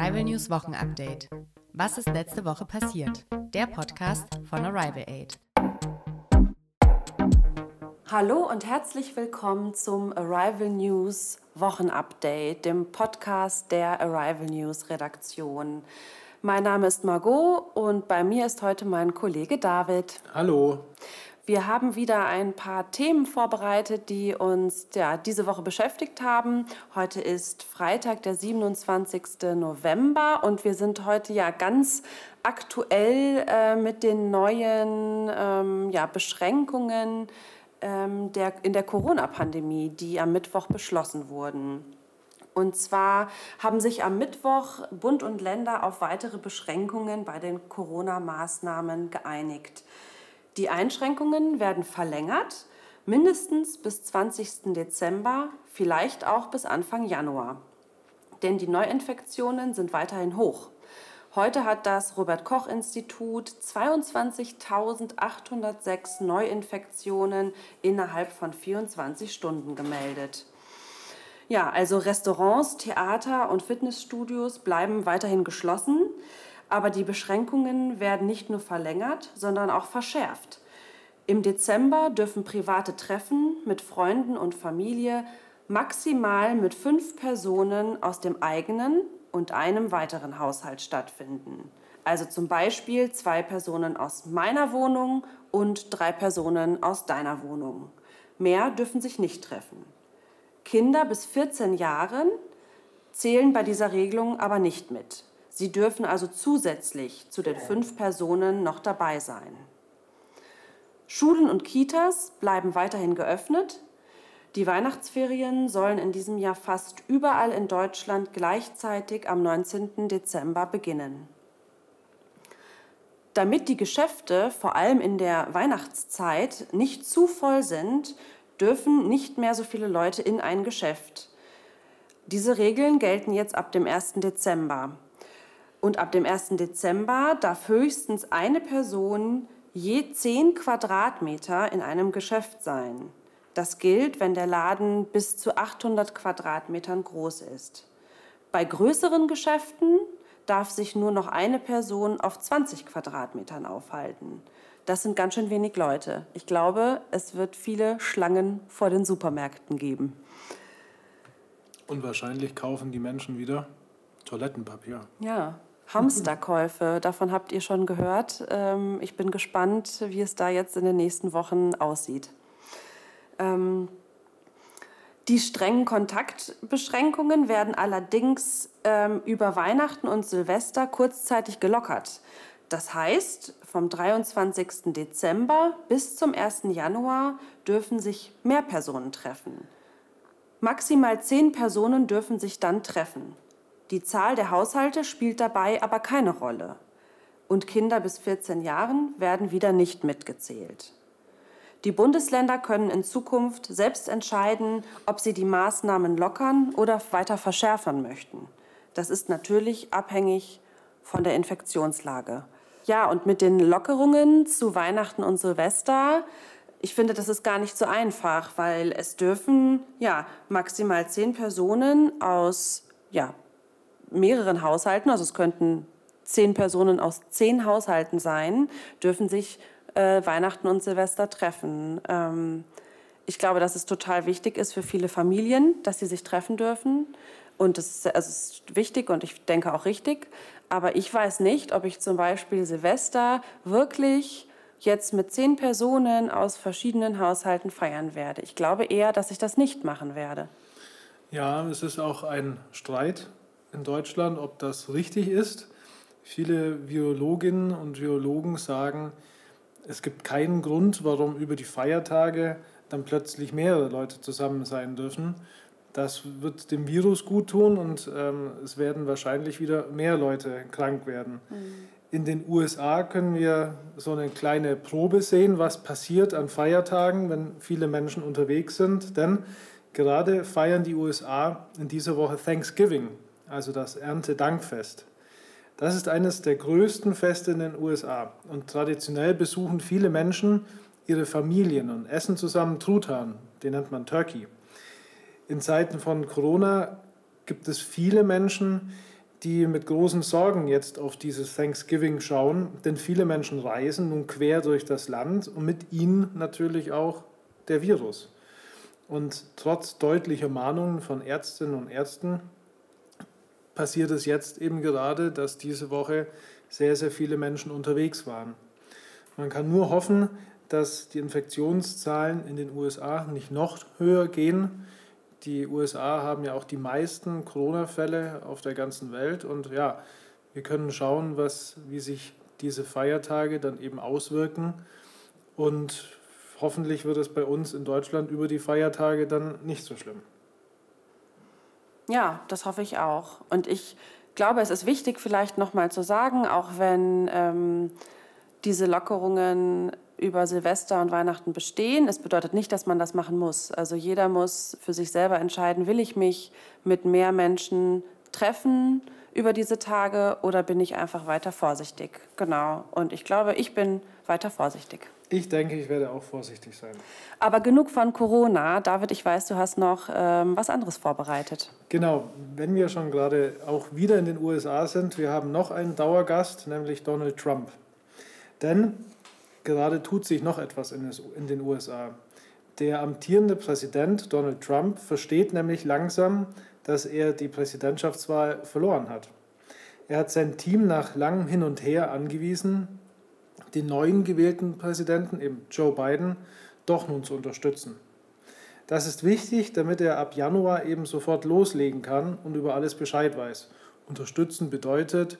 Arrival News Wochenupdate. Was ist letzte Woche passiert? Der Podcast von Arrival Aid. Hallo und herzlich willkommen zum Arrival News Wochenupdate, dem Podcast der Arrival News Redaktion. Mein Name ist Margot und bei mir ist heute mein Kollege David. Hallo. Wir haben wieder ein paar Themen vorbereitet, die uns ja, diese Woche beschäftigt haben. Heute ist Freitag, der 27. November und wir sind heute ja ganz aktuell äh, mit den neuen ähm, ja, Beschränkungen ähm, der, in der Corona-Pandemie, die am Mittwoch beschlossen wurden. Und zwar haben sich am Mittwoch Bund und Länder auf weitere Beschränkungen bei den Corona-Maßnahmen geeinigt. Die Einschränkungen werden verlängert, mindestens bis 20. Dezember, vielleicht auch bis Anfang Januar. Denn die Neuinfektionen sind weiterhin hoch. Heute hat das Robert Koch Institut 22.806 Neuinfektionen innerhalb von 24 Stunden gemeldet. Ja, also Restaurants, Theater und Fitnessstudios bleiben weiterhin geschlossen. Aber die Beschränkungen werden nicht nur verlängert, sondern auch verschärft. Im Dezember dürfen private Treffen mit Freunden und Familie maximal mit fünf Personen aus dem eigenen und einem weiteren Haushalt stattfinden. Also zum Beispiel zwei Personen aus meiner Wohnung und drei Personen aus deiner Wohnung. Mehr dürfen sich nicht treffen. Kinder bis 14 Jahren zählen bei dieser Regelung aber nicht mit. Sie dürfen also zusätzlich zu den fünf Personen noch dabei sein. Schulen und Kitas bleiben weiterhin geöffnet. Die Weihnachtsferien sollen in diesem Jahr fast überall in Deutschland gleichzeitig am 19. Dezember beginnen. Damit die Geschäfte vor allem in der Weihnachtszeit nicht zu voll sind, dürfen nicht mehr so viele Leute in ein Geschäft. Diese Regeln gelten jetzt ab dem 1. Dezember. Und ab dem 1. Dezember darf höchstens eine Person je 10 Quadratmeter in einem Geschäft sein. Das gilt, wenn der Laden bis zu 800 Quadratmetern groß ist. Bei größeren Geschäften darf sich nur noch eine Person auf 20 Quadratmetern aufhalten. Das sind ganz schön wenig Leute. Ich glaube, es wird viele Schlangen vor den Supermärkten geben. Und wahrscheinlich kaufen die Menschen wieder Toilettenpapier. Ja, Hamsterkäufe, davon habt ihr schon gehört. Ähm, ich bin gespannt, wie es da jetzt in den nächsten Wochen aussieht. Ähm, die strengen Kontaktbeschränkungen werden allerdings ähm, über Weihnachten und Silvester kurzzeitig gelockert. Das heißt, vom 23. Dezember bis zum 1. Januar dürfen sich mehr Personen treffen. Maximal zehn Personen dürfen sich dann treffen. Die Zahl der Haushalte spielt dabei aber keine Rolle. Und Kinder bis 14 Jahren werden wieder nicht mitgezählt. Die Bundesländer können in Zukunft selbst entscheiden, ob sie die Maßnahmen lockern oder weiter verschärfen möchten. Das ist natürlich abhängig von der Infektionslage. Ja, und mit den Lockerungen zu Weihnachten und Silvester, ich finde, das ist gar nicht so einfach, weil es dürfen ja maximal zehn Personen aus ja, mehreren Haushalten, also es könnten zehn Personen aus zehn Haushalten sein, dürfen sich äh, Weihnachten und Silvester treffen. Ähm, ich glaube, dass es total wichtig ist für viele Familien, dass sie sich treffen dürfen. Und das ist, also es ist wichtig und ich denke auch richtig. Aber ich weiß nicht, ob ich zum Beispiel Silvester wirklich jetzt mit zehn Personen aus verschiedenen Haushalten feiern werde. Ich glaube eher, dass ich das nicht machen werde. Ja, es ist auch ein Streit in Deutschland, ob das richtig ist. Viele Virologinnen und Virologen sagen, es gibt keinen Grund, warum über die Feiertage dann plötzlich mehrere Leute zusammen sein dürfen. Das wird dem Virus gut tun und ähm, es werden wahrscheinlich wieder mehr Leute krank werden. Mhm. In den USA können wir so eine kleine Probe sehen, was passiert an Feiertagen, wenn viele Menschen unterwegs sind. Denn gerade feiern die USA in dieser Woche Thanksgiving, also das Erntedankfest. Das ist eines der größten Feste in den USA und traditionell besuchen viele Menschen ihre Familien und essen zusammen Truthahn, den nennt man Turkey. In Zeiten von Corona gibt es viele Menschen, die mit großen Sorgen jetzt auf dieses Thanksgiving schauen, denn viele Menschen reisen nun quer durch das Land und mit ihnen natürlich auch der Virus. Und trotz deutlicher Mahnungen von Ärztinnen und Ärzten passiert es jetzt eben gerade, dass diese Woche sehr, sehr viele Menschen unterwegs waren. Man kann nur hoffen, dass die Infektionszahlen in den USA nicht noch höher gehen. Die USA haben ja auch die meisten Corona-Fälle auf der ganzen Welt und ja, wir können schauen, was, wie sich diese Feiertage dann eben auswirken und hoffentlich wird es bei uns in Deutschland über die Feiertage dann nicht so schlimm. Ja, das hoffe ich auch. Und ich glaube, es ist wichtig, vielleicht nochmal zu sagen, auch wenn ähm, diese Lockerungen über Silvester und Weihnachten bestehen. Es bedeutet nicht, dass man das machen muss. Also jeder muss für sich selber entscheiden, will ich mich mit mehr Menschen treffen über diese Tage oder bin ich einfach weiter vorsichtig? Genau. Und ich glaube, ich bin weiter vorsichtig. Ich denke, ich werde auch vorsichtig sein. Aber genug von Corona. David, ich weiß, du hast noch ähm, was anderes vorbereitet. Genau, wenn wir schon gerade auch wieder in den USA sind, wir haben noch einen Dauergast, nämlich Donald Trump. Denn gerade tut sich noch etwas in den USA. Der amtierende Präsident Donald Trump versteht nämlich langsam, dass er die Präsidentschaftswahl verloren hat. Er hat sein Team nach langem Hin und Her angewiesen, den neuen gewählten Präsidenten, eben Joe Biden, doch nun zu unterstützen. Das ist wichtig, damit er ab Januar eben sofort loslegen kann und über alles Bescheid weiß. Unterstützen bedeutet,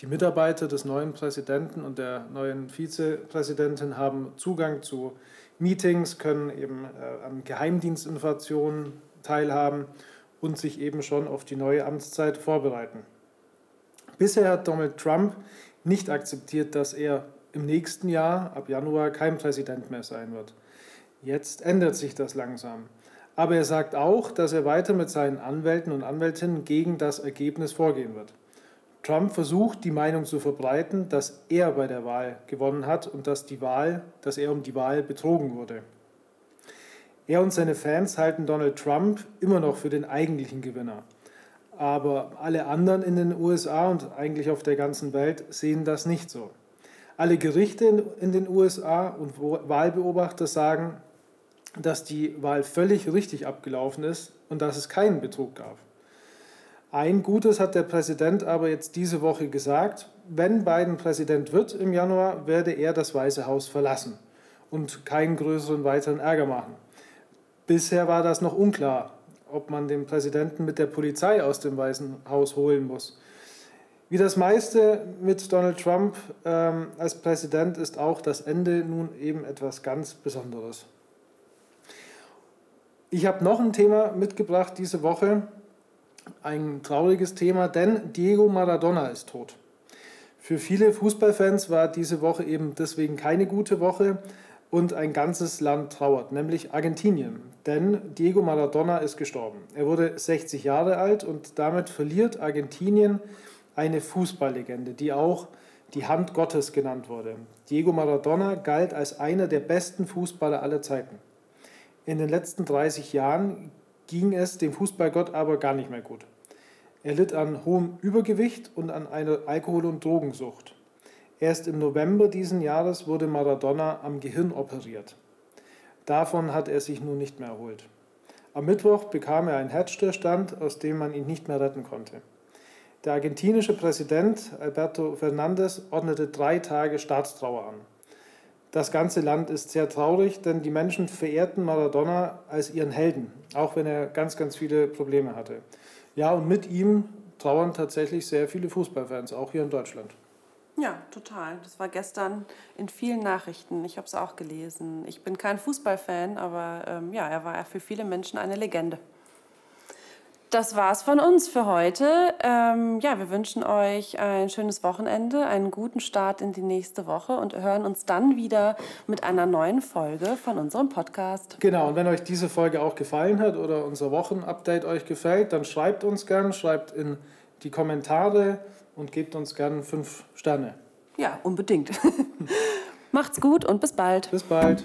die Mitarbeiter des neuen Präsidenten und der neuen Vizepräsidentin haben Zugang zu Meetings, können eben äh, an Geheimdienstinformationen teilhaben und sich eben schon auf die neue Amtszeit vorbereiten. Bisher hat Donald Trump nicht akzeptiert, dass er im nächsten Jahr, ab Januar, kein Präsident mehr sein wird. Jetzt ändert sich das langsam. Aber er sagt auch, dass er weiter mit seinen Anwälten und Anwältinnen gegen das Ergebnis vorgehen wird. Trump versucht, die Meinung zu verbreiten, dass er bei der Wahl gewonnen hat und dass, die Wahl, dass er um die Wahl betrogen wurde. Er und seine Fans halten Donald Trump immer noch für den eigentlichen Gewinner. Aber alle anderen in den USA und eigentlich auf der ganzen Welt sehen das nicht so. Alle Gerichte in den USA und Wahlbeobachter sagen, dass die Wahl völlig richtig abgelaufen ist und dass es keinen Betrug gab. Ein Gutes hat der Präsident aber jetzt diese Woche gesagt. Wenn Biden Präsident wird im Januar, werde er das Weiße Haus verlassen und keinen größeren weiteren Ärger machen. Bisher war das noch unklar, ob man den Präsidenten mit der Polizei aus dem Weißen Haus holen muss. Wie das meiste mit Donald Trump ähm, als Präsident ist auch das Ende nun eben etwas ganz Besonderes. Ich habe noch ein Thema mitgebracht diese Woche, ein trauriges Thema, denn Diego Maradona ist tot. Für viele Fußballfans war diese Woche eben deswegen keine gute Woche und ein ganzes Land trauert, nämlich Argentinien. Denn Diego Maradona ist gestorben. Er wurde 60 Jahre alt und damit verliert Argentinien eine Fußballlegende, die auch die Hand Gottes genannt wurde. Diego Maradona galt als einer der besten Fußballer aller Zeiten. In den letzten 30 Jahren ging es dem Fußballgott aber gar nicht mehr gut. Er litt an hohem Übergewicht und an einer Alkohol- und Drogensucht. Erst im November diesen Jahres wurde Maradona am Gehirn operiert. Davon hat er sich nun nicht mehr erholt. Am Mittwoch bekam er einen Herzstillstand, aus dem man ihn nicht mehr retten konnte. Der argentinische Präsident Alberto Fernandez ordnete drei Tage Staatstrauer an. Das ganze Land ist sehr traurig, denn die Menschen verehrten Maradona als ihren Helden, auch wenn er ganz, ganz viele Probleme hatte. Ja, und mit ihm trauern tatsächlich sehr viele Fußballfans, auch hier in Deutschland. Ja, total. Das war gestern in vielen Nachrichten. Ich habe es auch gelesen. Ich bin kein Fußballfan, aber ähm, ja, er war für viele Menschen eine Legende das war's von uns für heute. Ähm, ja, wir wünschen euch ein schönes Wochenende, einen guten Start in die nächste Woche und hören uns dann wieder mit einer neuen Folge von unserem Podcast. Genau, und wenn euch diese Folge auch gefallen hat oder unser Wochenupdate euch gefällt, dann schreibt uns gern, schreibt in die Kommentare und gebt uns gern fünf Sterne. Ja, unbedingt. Macht's gut und bis bald. Bis bald.